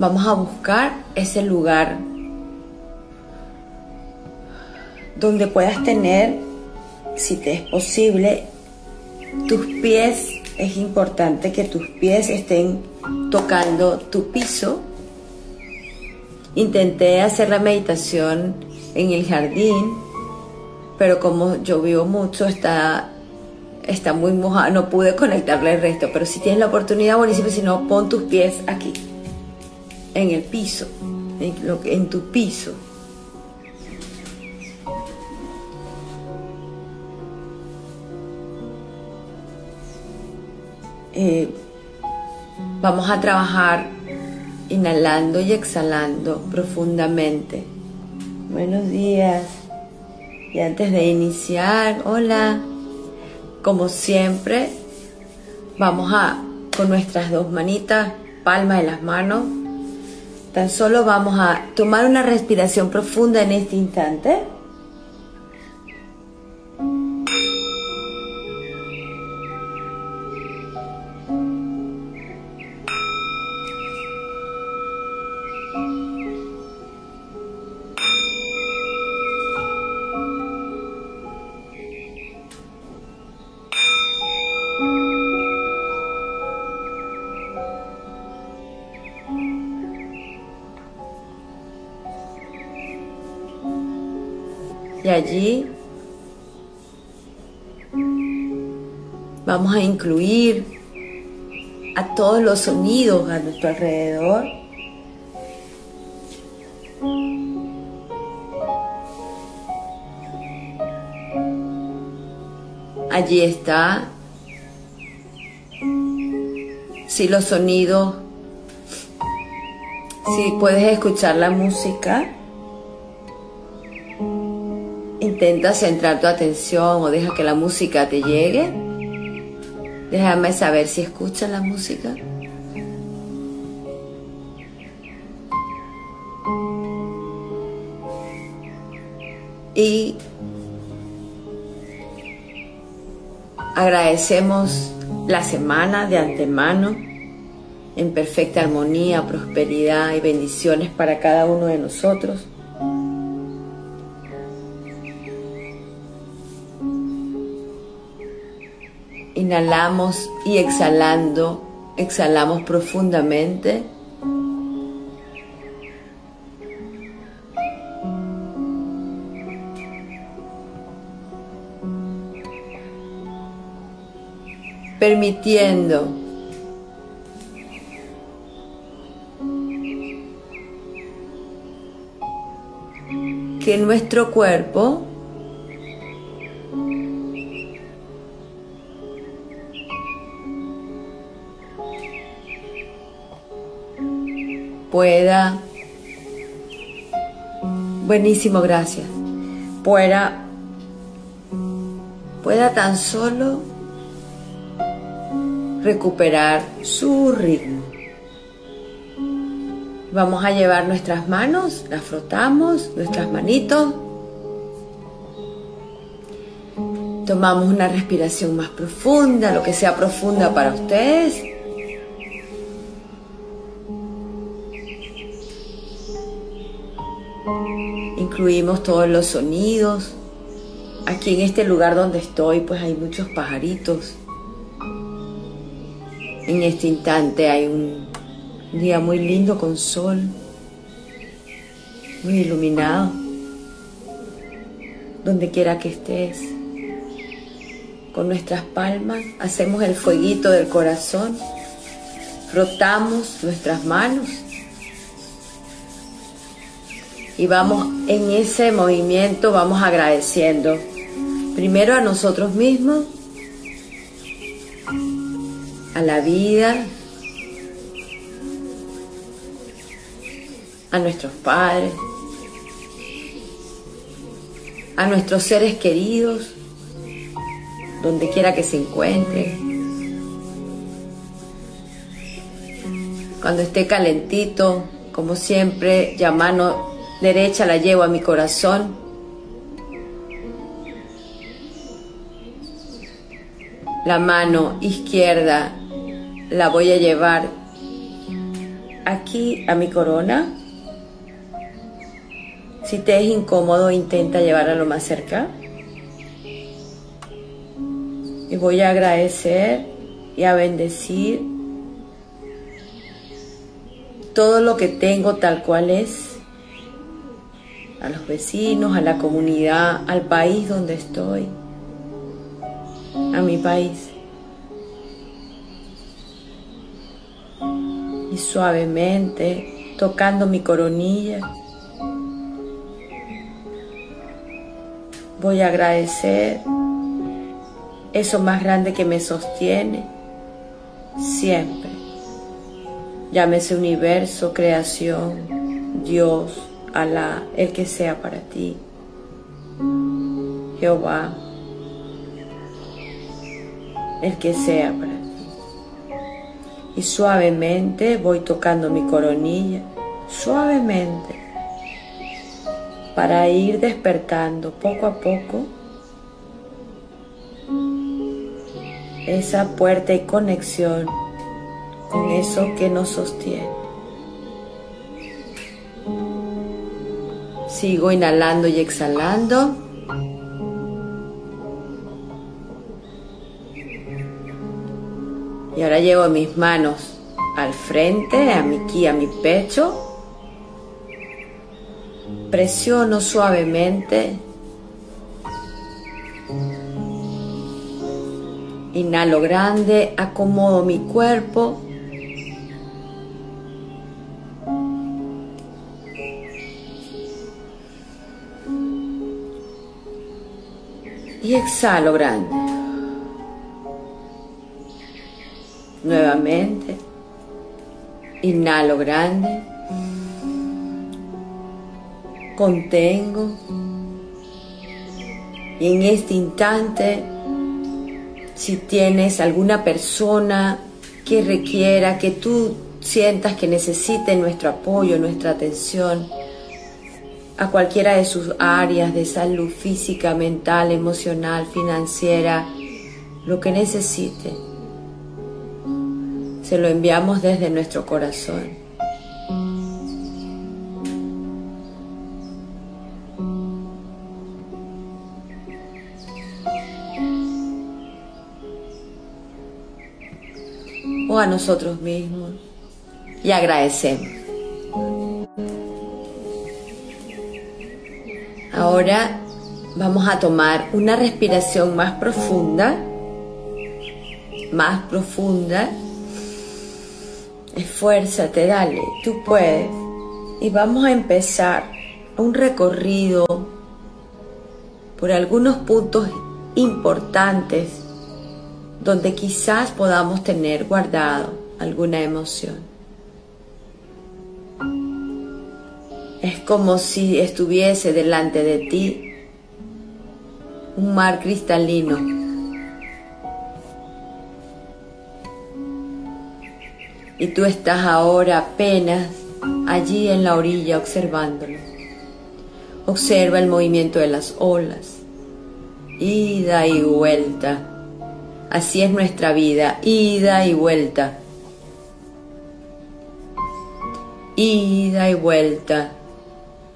vamos a buscar ese lugar donde puedas tener, si te es posible, tus pies, es importante que tus pies estén tocando tu piso. Intenté hacer la meditación en el jardín, pero como llovió mucho, está, está muy mojado, no pude conectarle el resto, pero si tienes la oportunidad, buenísimo, si no, pon tus pies aquí, en el piso, en, tu piso. Eh, vamos a trabajar inhalando y exhalando profundamente. Buenos días. Y antes de iniciar, hola. Como siempre, vamos a con nuestras dos manitas, palmas de las manos. Tan solo vamos a tomar una respiración profunda en este instante. Allí vamos a incluir a todos los sonidos a nuestro alrededor. Allí está. Si los sonidos, si puedes escuchar la música. Intenta centrar tu atención o deja que la música te llegue. Déjame saber si escuchas la música. Y agradecemos la semana de antemano en perfecta armonía, prosperidad y bendiciones para cada uno de nosotros. Inhalamos y exhalando, exhalamos profundamente. Permitiendo que nuestro cuerpo pueda, buenísimo, gracias, pueda, pueda tan solo recuperar su ritmo. Vamos a llevar nuestras manos, las frotamos, nuestras manitos. Tomamos una respiración más profunda, lo que sea profunda para ustedes. Incluimos todos los sonidos. Aquí en este lugar donde estoy, pues hay muchos pajaritos. En este instante hay un día muy lindo con sol, muy iluminado. Donde quiera que estés, con nuestras palmas hacemos el fueguito del corazón, frotamos nuestras manos y vamos en ese movimiento, vamos agradeciendo primero a nosotros mismos, a la vida, a nuestros padres, a nuestros seres queridos, donde quiera que se encuentren. Cuando esté calentito, como siempre, ya mano derecha la llevo a mi corazón. La mano izquierda la voy a llevar aquí a mi corona. Si te es incómodo, intenta llevarla lo más cerca. Y voy a agradecer y a bendecir todo lo que tengo tal cual es, a los vecinos, a la comunidad, al país donde estoy, a mi país. Y suavemente, tocando mi coronilla, voy a agradecer eso más grande que me sostiene siempre. Llámese universo, creación, Dios, Alá, el que sea para ti. Jehová, el que sea para ti. Y suavemente voy tocando mi coronilla, suavemente, para ir despertando poco a poco esa puerta y conexión con eso que nos sostiene. Sigo inhalando y exhalando. Y ahora llevo mis manos al frente, a mi aquí, a mi pecho. Presiono suavemente. Inhalo grande, acomodo mi cuerpo. Y exhalo grande. Nuevamente, inhalo grande, contengo. Y en este instante, si tienes alguna persona que requiera, que tú sientas que necesite nuestro apoyo, nuestra atención, a cualquiera de sus áreas de salud física, mental, emocional, financiera, lo que necesite. Se lo enviamos desde nuestro corazón. O a nosotros mismos. Y agradecemos. Ahora vamos a tomar una respiración más profunda, más profunda. Esfuérzate, dale, tú puedes. Y vamos a empezar un recorrido por algunos puntos importantes donde quizás podamos tener guardado alguna emoción. Como si estuviese delante de ti un mar cristalino. Y tú estás ahora apenas allí en la orilla observándolo. Observa el movimiento de las olas, ida y vuelta. Así es nuestra vida, ida y vuelta. Ida y vuelta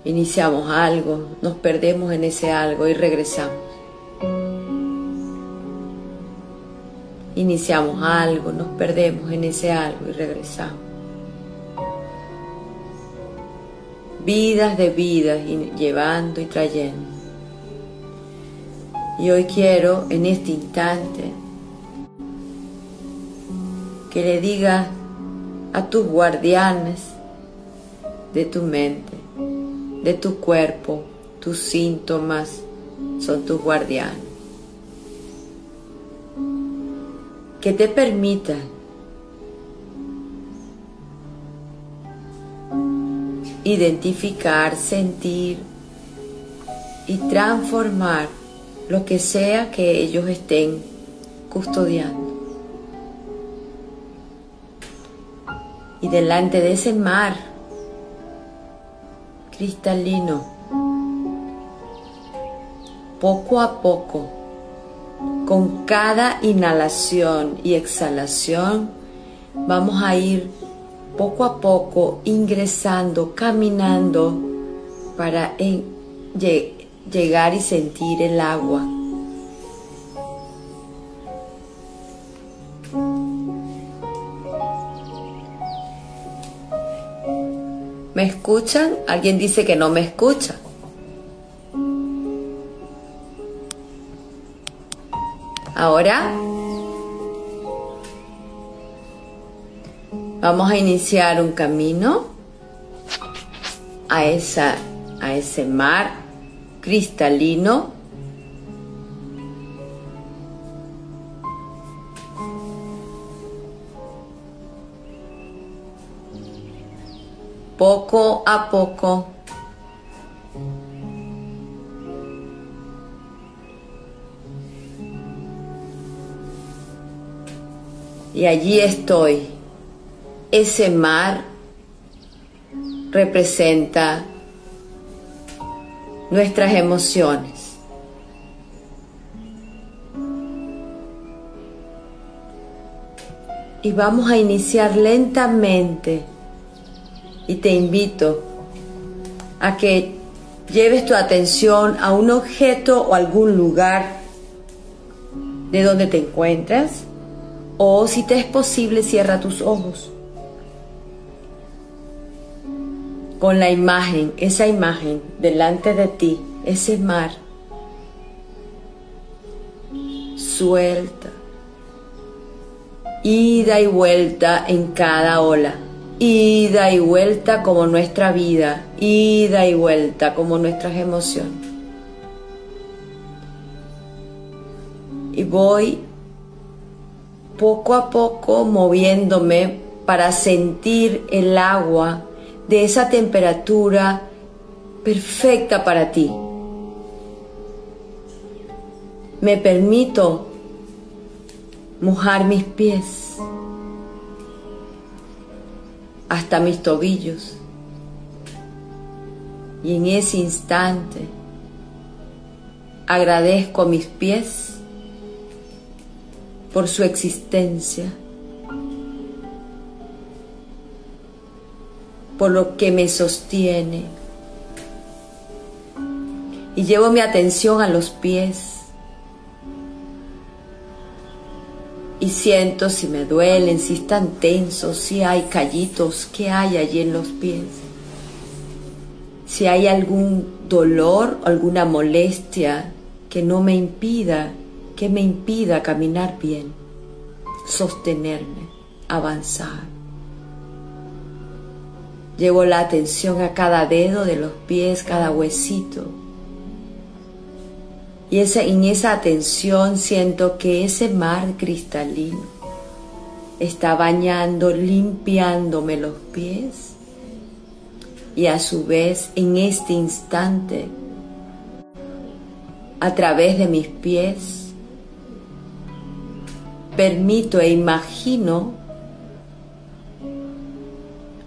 iniciamos algo, nos perdemos en ese algo y regresamos. Iniciamos algo, nos perdemos en ese algo y regresamos. Vidas de vidas llevando y trayendo. Y hoy quiero en este instante que le digas a tus guardianes de tu mente, de tu cuerpo, tus síntomas son tus guardianes. Que te permitan identificar, sentir y transformar lo que sea que ellos estén custodiando. Y delante de ese mar cristalino. Poco a poco, con cada inhalación y exhalación, vamos a ir poco a poco ingresando, caminando para llegar y sentir el agua. ¿Me escuchan? Alguien dice que no me escucha. Ahora vamos a iniciar un camino a, esa, a ese mar cristalino poco a poco. Y allí estoy. Ese mar representa nuestras emociones. Y vamos a iniciar lentamente y te invito a que lleves tu atención a un objeto o algún lugar de donde te encuentras o si te es posible cierra tus ojos con la imagen, esa imagen delante de ti, ese mar. Suelta. Ida y vuelta en cada ola ida y vuelta como nuestra vida, ida y vuelta como nuestras emociones. Y voy poco a poco moviéndome para sentir el agua de esa temperatura perfecta para ti. Me permito mojar mis pies hasta mis tobillos. Y en ese instante agradezco a mis pies por su existencia, por lo que me sostiene. Y llevo mi atención a los pies y siento si me duelen, si están tensos, si hay callitos, qué hay allí en los pies. Si hay algún dolor, alguna molestia que no me impida, que me impida caminar bien, sostenerme, avanzar. Llevo la atención a cada dedo de los pies, cada huesito y en esa atención siento que ese mar cristalino está bañando, limpiándome los pies. Y a su vez, en este instante, a través de mis pies, permito e imagino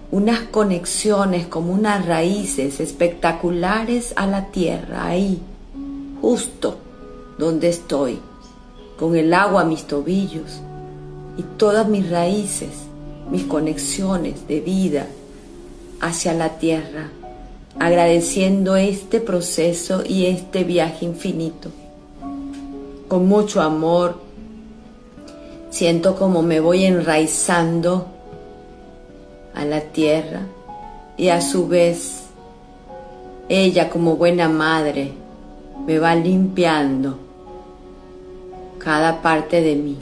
unas conexiones como unas raíces espectaculares a la tierra ahí justo donde estoy, con el agua a mis tobillos y todas mis raíces, mis conexiones de vida hacia la tierra, agradeciendo este proceso y este viaje infinito. Con mucho amor, siento como me voy enraizando a la tierra y a su vez ella como buena madre me va limpiando cada parte de mí.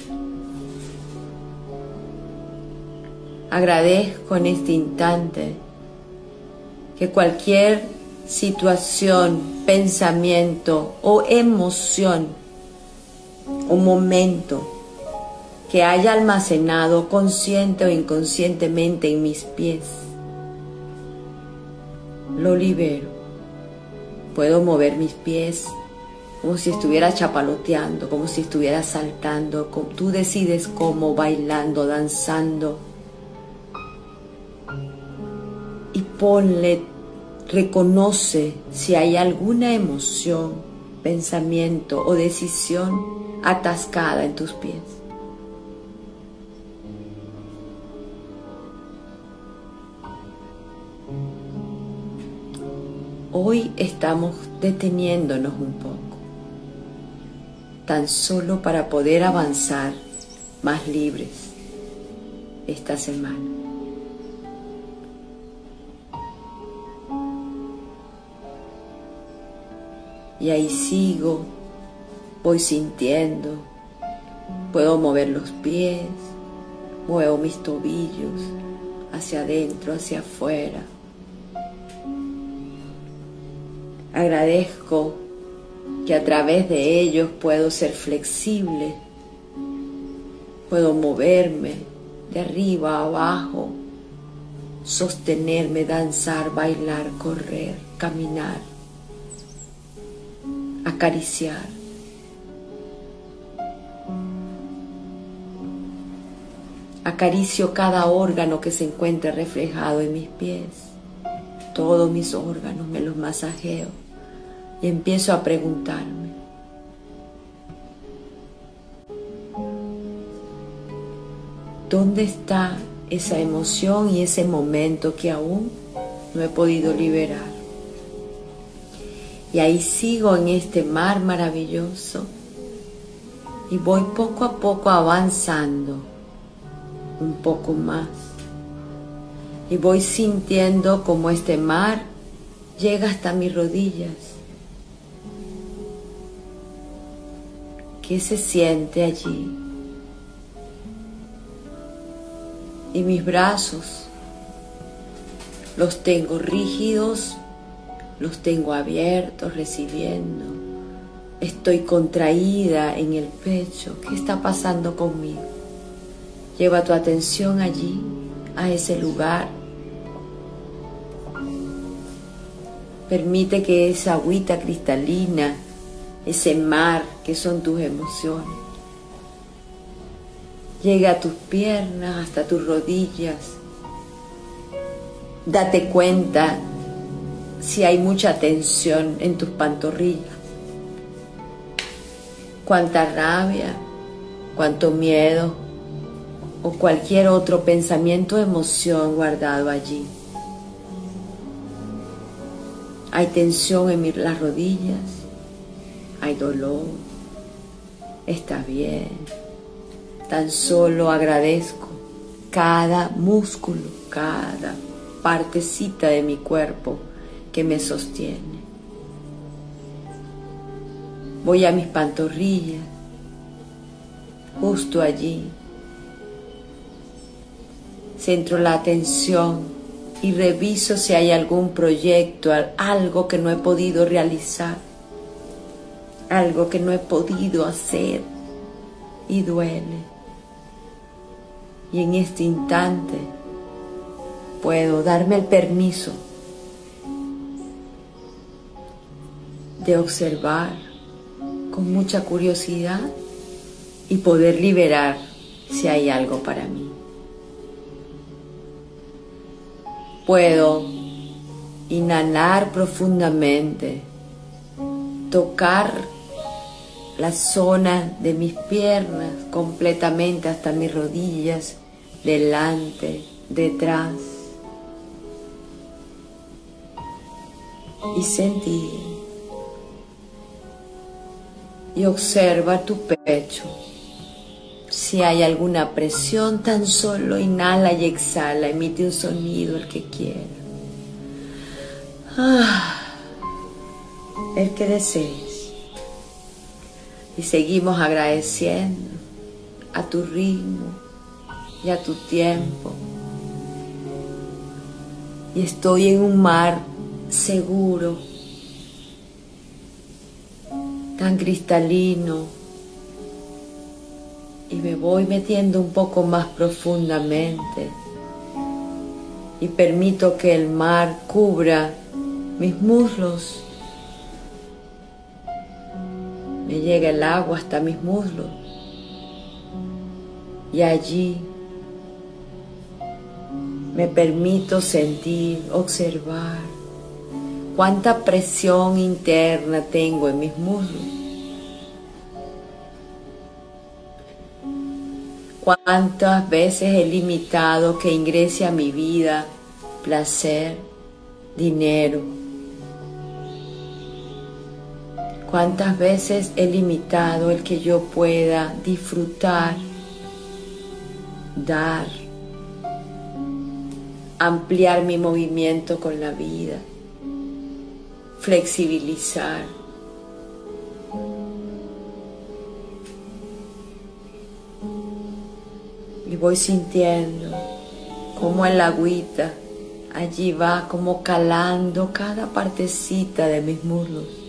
Agradezco en este instante que cualquier situación, pensamiento o emoción o momento que haya almacenado consciente o inconscientemente en mis pies, lo libero Puedo mover mis pies como si estuviera chapaloteando, como si estuviera saltando. Tú decides cómo, bailando, danzando. Y ponle, reconoce si hay alguna emoción, pensamiento o decisión atascada en tus pies. Hoy estamos deteniéndonos un poco, tan solo para poder avanzar más libres esta semana. Y ahí sigo, voy sintiendo, puedo mover los pies, muevo mis tobillos hacia adentro, hacia afuera. Agradezco que a través de ellos puedo ser flexible, puedo moverme de arriba a abajo, sostenerme, danzar, bailar, correr, caminar, acariciar. Acaricio cada órgano que se encuentre reflejado en mis pies. Todos mis órganos me los masajeo y empiezo a preguntarme. ¿Dónde está esa emoción y ese momento que aún no he podido liberar? Y ahí sigo en este mar maravilloso y voy poco a poco avanzando un poco más. Y voy sintiendo como este mar llega hasta mis rodillas. ¿Qué se siente allí? Y mis brazos los tengo rígidos, los tengo abiertos, recibiendo. Estoy contraída en el pecho. ¿Qué está pasando conmigo? Lleva tu atención allí, a ese lugar. Permite que esa agüita cristalina, ese mar que son tus emociones, llegue a tus piernas, hasta tus rodillas. Date cuenta si hay mucha tensión en tus pantorrillas. Cuánta rabia, cuánto miedo, o cualquier otro pensamiento o emoción guardado allí. Hay tensión en las rodillas, hay dolor, está bien. Tan solo agradezco cada músculo, cada partecita de mi cuerpo que me sostiene. Voy a mis pantorrillas, justo allí centro la atención y reviso si hay algún proyecto, algo que no he podido realizar, algo que no he podido hacer y duele. Y en este instante puedo darme el permiso de observar con mucha curiosidad y poder liberar si hay algo para mí. Puedo inhalar profundamente, tocar la zona de mis piernas completamente hasta mis rodillas, delante, detrás. Y sentir. Y observa tu pecho. Si hay alguna presión, tan solo inhala y exhala, emite un sonido el que quiera. Ah, el que desees. Y seguimos agradeciendo a tu ritmo y a tu tiempo. Y estoy en un mar seguro, tan cristalino, y me voy metiendo un poco más profundamente y permito que el mar cubra mis muslos. Me llega el agua hasta mis muslos. Y allí me permito sentir, observar cuánta presión interna tengo en mis muslos. Cuántas veces he limitado que ingrese a mi vida placer, dinero, ¿Cuántas veces he limitado el que yo pueda disfrutar, dar, ampliar mi movimiento con la vida, flexibilizar? Y voy sintiendo como el agüita allí va como calando cada partecita de mis muslos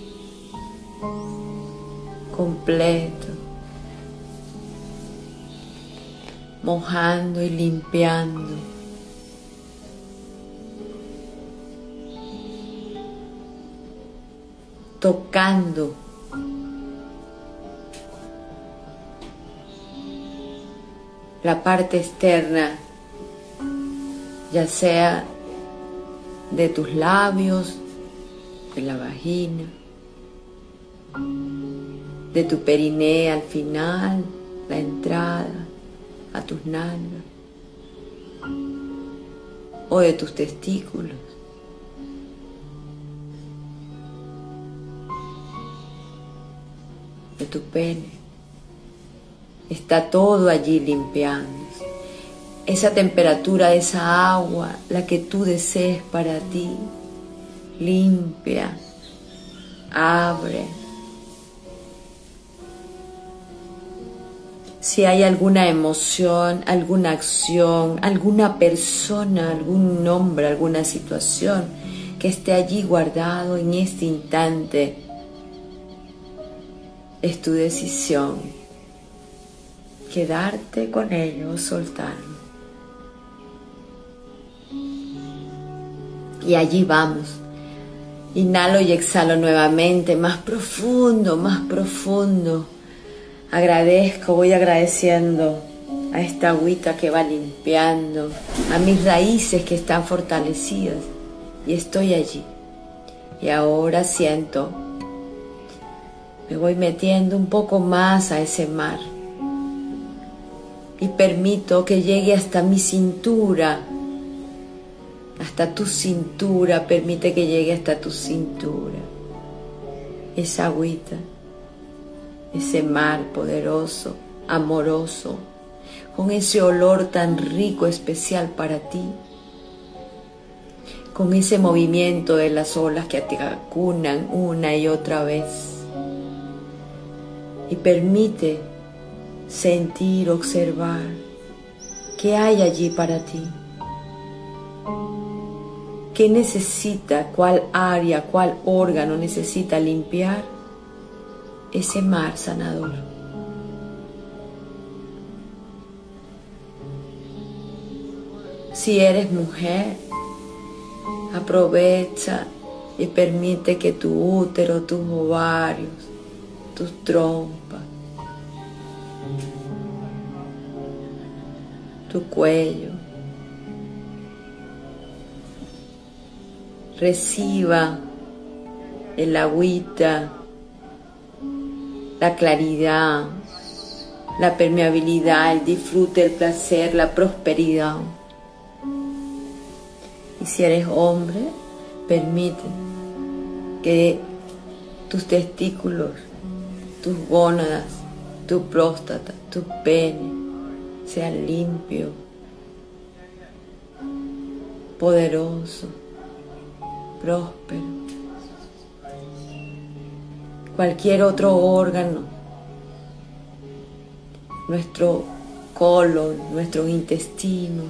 completo, mojando y limpiando. tocando la parte externa, ya sea de tus labios, de la vagina, de tu periné al final, la entrada a tus nalgas o de tus testículos. de tu pene. Está todo allí limpiando. Esa temperatura esa agua, la que tú desees para ti, limpia, abre, si hay alguna emoción, alguna acción, alguna persona, algún nombre, alguna situación que esté allí guardado en este instante, es tu decisión quedarte con ello soltarlo. Y allí vamos. Inhalo y exhalo nuevamente, más profundo, más profundo Agradezco, voy agradeciendo a esta agüita que va limpiando, a mis raíces que están fortalecidas y estoy allí. Y ahora siento, me voy metiendo un poco más a ese mar y permito que llegue hasta mi cintura, hasta tu cintura, permite que llegue hasta tu cintura, esa agüita ese mar poderoso, amoroso, con ese olor tan rico, especial para ti, con ese movimiento de las olas que te acunan una y otra vez. Y permite sentir, observar qué hay allí para ti. ¿Qué necesita? ¿Cuál área, cuál órgano necesita limpiar? Ese mar sanador. Si eres mujer, aprovecha y permite que tu útero, tus ovarios, tus trompas, tu cuello, reciba el agüita la claridad, la permeabilidad, el disfrute, el placer, la prosperidad. Y si eres hombre, permite que tus testículos, tus gónadas, tu próstata, tu pene sean limpio, poderoso, próspero cualquier otro órgano, nuestro colon, nuestros intestinos,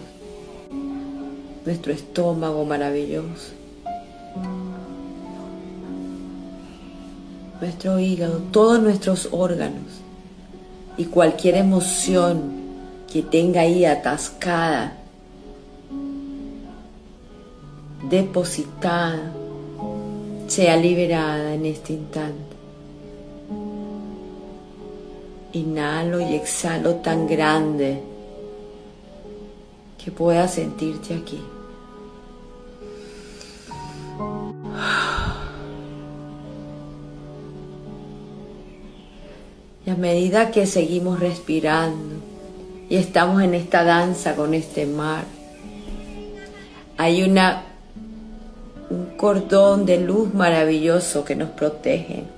nuestro estómago maravilloso, nuestro hígado, todos nuestros órganos. Y cualquier emoción que tenga ahí atascada, depositada, sea liberada en este instante. Inhalo y exhalo tan grande que puedas sentirte aquí. Y a medida que seguimos respirando y estamos en esta danza con este mar, hay un cordón de luz maravilloso que nos protege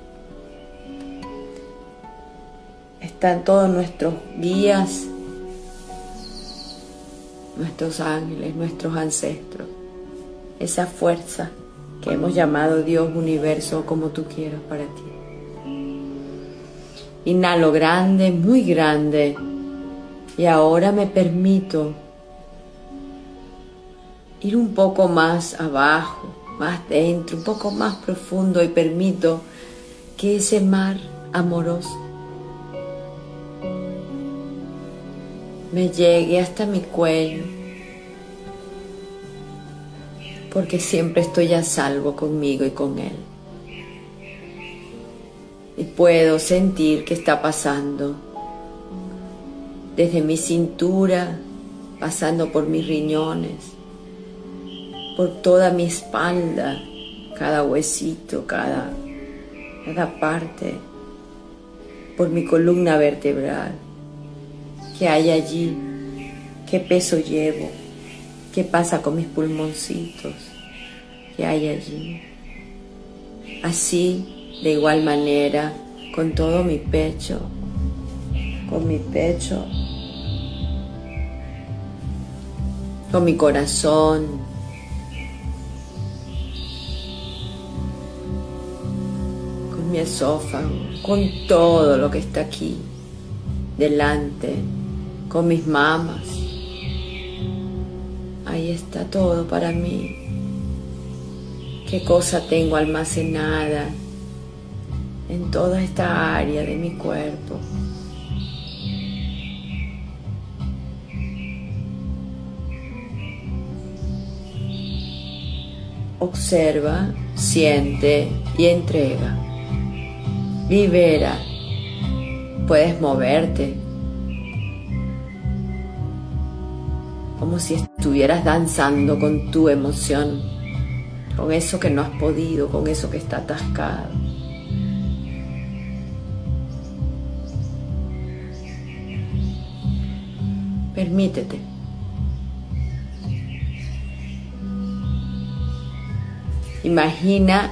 están todos nuestros guías, nuestros ángeles, nuestros ancestros, esa fuerza que hemos llamado Dios, universo, como tú quieras para ti. Inhalo grande, muy grande, y ahora me permito ir un poco más abajo, más dentro, un poco más profundo y permito que ese mar amoroso me llegue hasta mi cuello, porque siempre estoy a salvo conmigo y con Él. Y puedo sentir que está pasando desde mi cintura, pasando por mis riñones, por toda mi espalda, cada huesito, cada, cada parte, por mi columna vertebral. ¿Qué hay allí? ¿Qué peso llevo? ¿Qué pasa con mis pulmoncitos? ¿Qué hay allí? Así, de igual manera, con todo mi pecho, con mi pecho, con mi corazón, mi esófago, con todo lo que está aquí delante, con mis mamas. Ahí está todo para mí. Qué cosa tengo almacenada en toda esta área de mi cuerpo. Observa, siente y entrega libera, puedes moverte, como si estuvieras danzando con tu emoción, con eso que no has podido, con eso que está atascado. Permítete. Imagina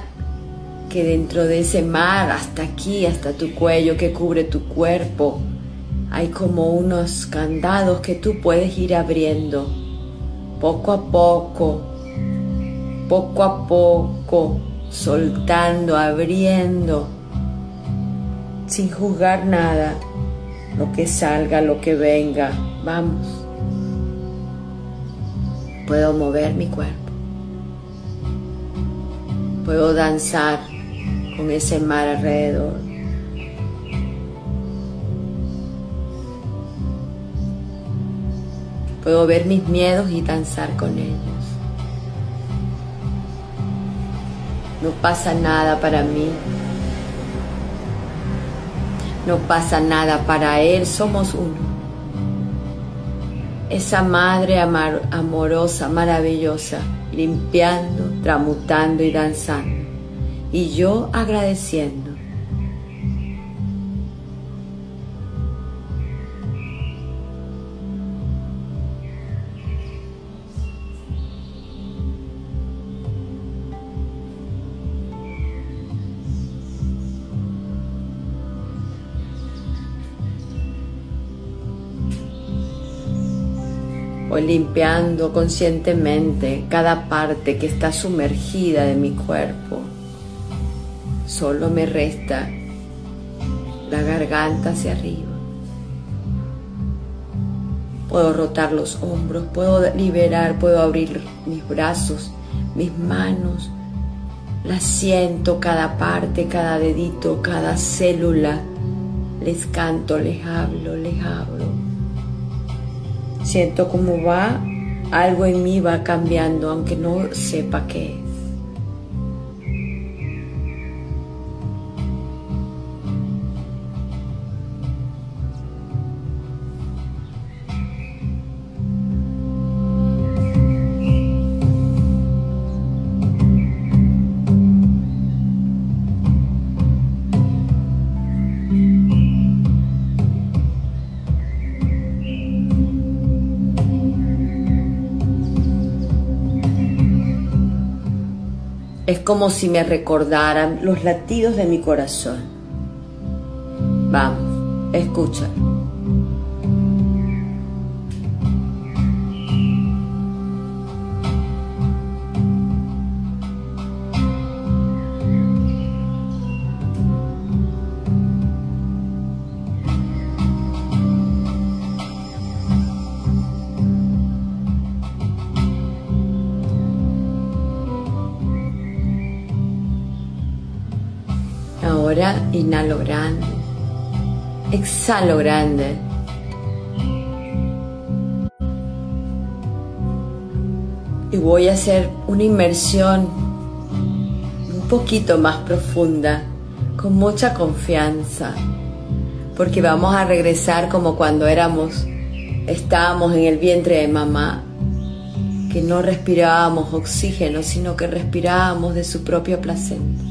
que dentro de ese mar, hasta aquí, hasta tu cuello que cubre tu cuerpo, hay como unos candados que tú puedes ir abriendo poco a poco, poco a poco, soltando, abriendo, sin juzgar nada, lo que salga, lo que venga, vamos. Puedo mover mi cuerpo, puedo danzar con ese mar alrededor. Puedo ver mis miedos y danzar con ellos. No pasa nada para mí. No pasa nada para Él. Somos uno. Esa madre amorosa, maravillosa, limpiando, tramutando y danzando y yo agradeciendo. Limpiando conscientemente cada parte que está sumergida de mi cuerpo Solo me resta la garganta hacia arriba. Puedo rotar los hombros, puedo liberar, puedo abrir mis brazos, mis manos. Las siento cada parte, cada dedito, cada célula. Les canto, les hablo, les hablo. Siento cómo va, algo en mí va cambiando, aunque no sepa qué como si me recordaran los latidos de mi corazón. Vamos, escucha. Inhalo grande, exhalo grande. Y voy a hacer una inmersión un poquito más profunda, con mucha confianza, porque vamos a regresar como cuando éramos, estábamos en el vientre de mamá, que no respirábamos oxígeno, sino que respirábamos de su propio placenta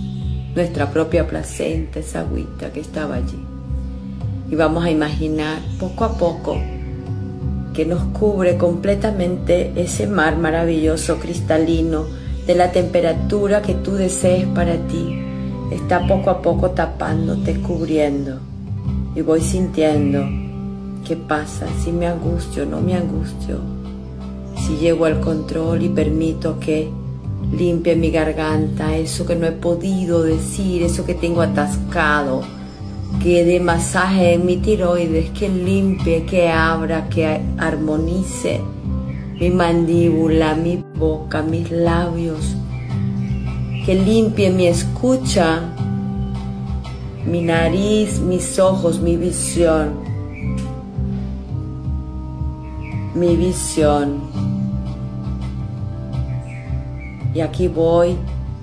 nuestra propia placenta, esa agüita que estaba allí. Y vamos a imaginar poco a poco que nos cubre completamente ese mar maravilloso, cristalino, de la temperatura que tú desees para ti. Está poco a poco tapándote, cubriendo. Y voy sintiendo qué pasa, si me angustio, no me angustio, si llego al control y permito que Limpia mi garganta, eso que no he podido decir, eso que tengo atascado. Que dé masaje en mi tiroides, que limpie, que abra, que armonice mi mandíbula, mi boca, mis labios. Que limpie mi escucha, mi nariz, mis ojos, mi visión. Mi visión y aquí voy,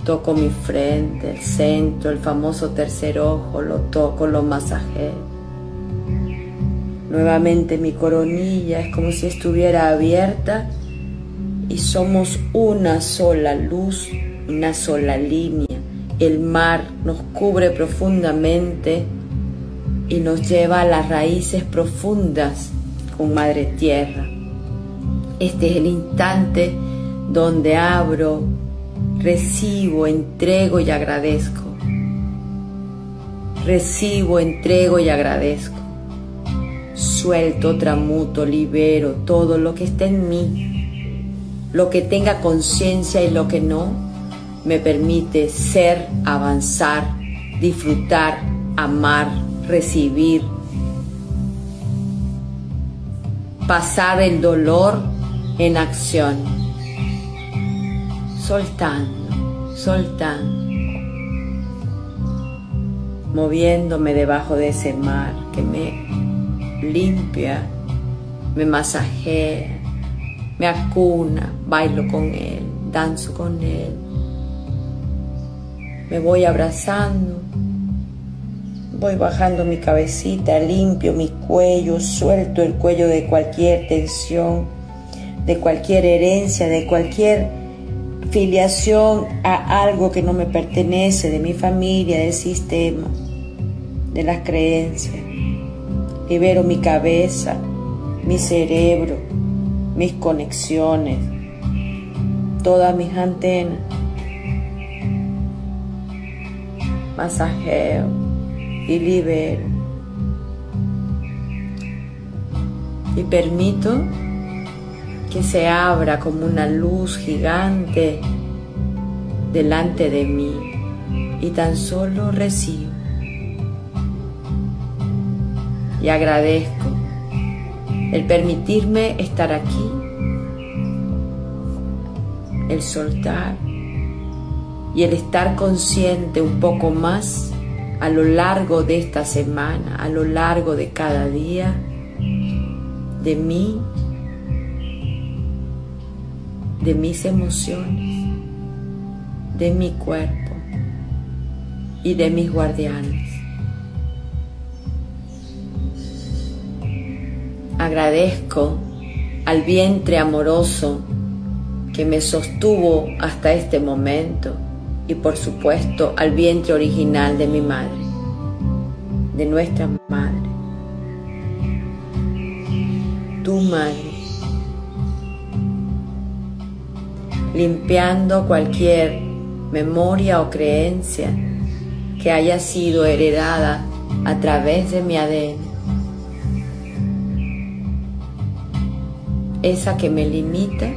toco mi frente, el centro, el famoso tercer ojo, lo toco, lo masajeo. Nuevamente mi coronilla es como si estuviera abierta y somos una sola luz, una sola línea. El mar nos cubre profundamente y nos lleva a las raíces profundas con Madre Tierra. Este es el instante donde abro Recibo, entrego y agradezco. Recibo, entrego y agradezco. Suelto, tramuto, libero todo lo que está en mí. Lo que tenga conciencia y lo que no, me permite ser, avanzar, disfrutar, amar, recibir. Pasar el dolor en acción soltando, soltando, moviéndome debajo de ese mar que me limpia, me masajea, me acuna, bailo con él, danzo con él, me voy abrazando, voy bajando mi cabecita, limpio mi cuello, suelto el cuello de cualquier tensión, de cualquier herencia, de cualquier filiación a algo que no me pertenece, de mi familia, del sistema, de las creencias. Libero mi cabeza, mi cerebro, mis conexiones, todas mis antenas. Masajeo y libero. Y permito que se abra como una luz gigante delante de mí y tan solo recibo. Y agradezco el permitirme estar aquí, el soltar y el estar consciente un poco más a lo largo de esta semana, a lo largo de cada día, de mí de mis emociones, de mi cuerpo y de mis guardianes. Agradezco al vientre amoroso que me sostuvo hasta este momento y por supuesto al vientre original de mi madre, de nuestra madre, tu madre limpiando cualquier memoria o creencia que haya sido heredada a través de mi ADN. Esa que me limita,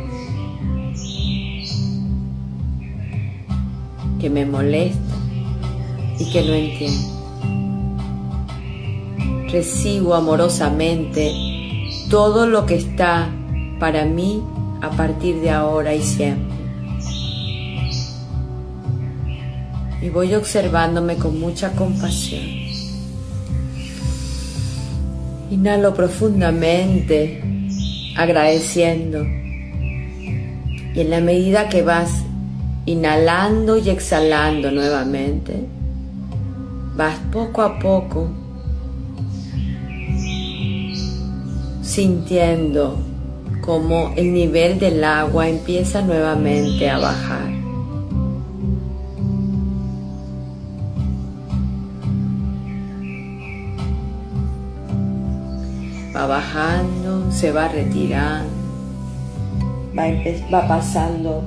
que me molesta y que no entiendo. Recibo amorosamente todo lo que está para mí a partir de ahora y siempre. Y voy observándome con mucha compasión. Inhalo profundamente, agradeciendo. Y en la medida que vas inhalando y exhalando nuevamente, vas poco a poco sintiendo como el nivel del agua empieza nuevamente a bajar. Va bajando, se va retirando, va, va pasando,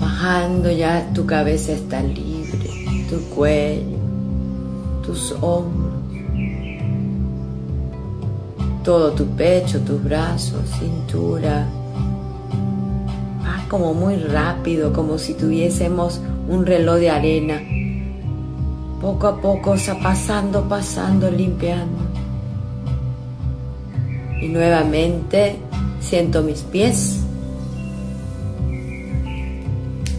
bajando ya tu cabeza está libre, tu cuello, tus hombros todo tu pecho, tus brazos, cintura. Va como muy rápido, como si tuviésemos un reloj de arena. Poco a poco, está pasando, pasando, limpiando. Y nuevamente siento mis pies.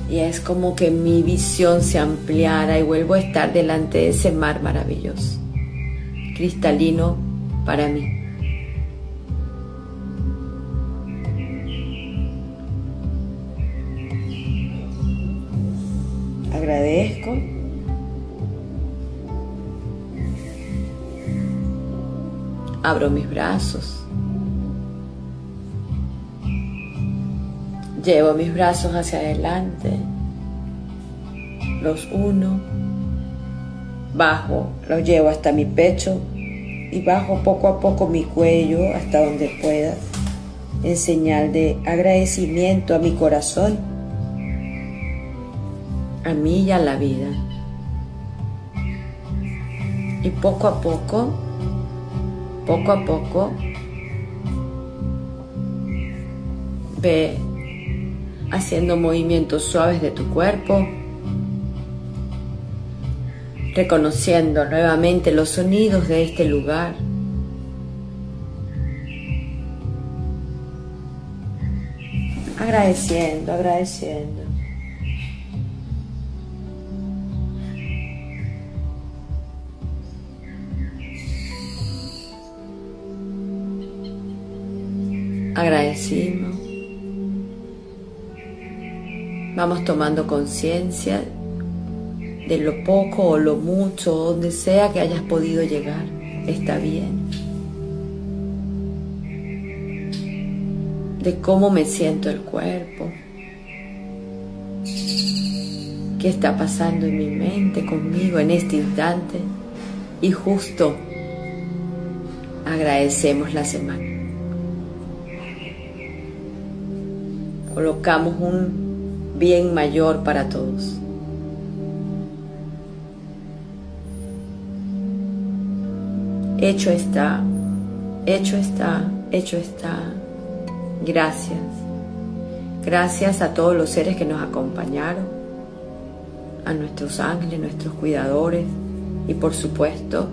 Y es como que mi visión se ampliara y vuelvo a estar delante de ese mar maravilloso, cristalino para mí. Abro mis brazos. Llevo mis brazos hacia adelante. Los uno. Bajo, los llevo hasta mi pecho y bajo poco a poco mi cuello hasta donde pueda en señal de agradecimiento a mi corazón a mí y a la vida. Y poco a poco, poco a poco, ve haciendo movimientos suaves de tu cuerpo, reconociendo nuevamente los sonidos de este lugar. Agradeciendo, agradeciendo. Agradecimos. Vamos tomando conciencia de lo poco o lo mucho, donde sea que hayas podido llegar. Está bien. De cómo me siento el cuerpo. ¿Qué está pasando en mi mente, conmigo en este instante? Y justo agradecemos la semana. Colocamos un bien mayor para todos. Hecho está, hecho está, hecho está. Gracias. Gracias a todos los seres que nos acompañaron, a nuestros ángeles, nuestros cuidadores y por supuesto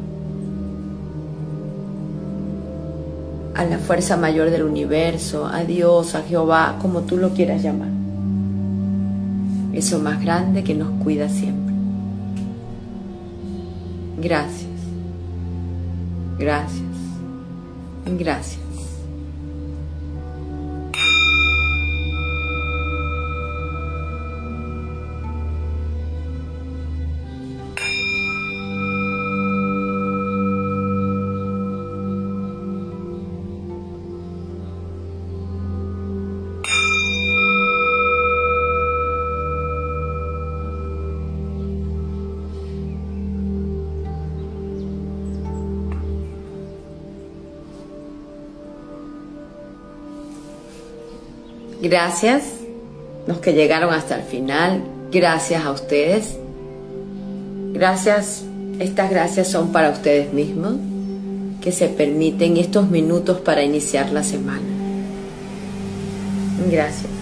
a la fuerza mayor del universo, a Dios, a Jehová, como tú lo quieras llamar. Eso más grande que nos cuida siempre. Gracias. Gracias. Gracias. Gracias, los que llegaron hasta el final, gracias a ustedes. Gracias, estas gracias son para ustedes mismos. que se permiten estos minutos para iniciar la semana. Gracias.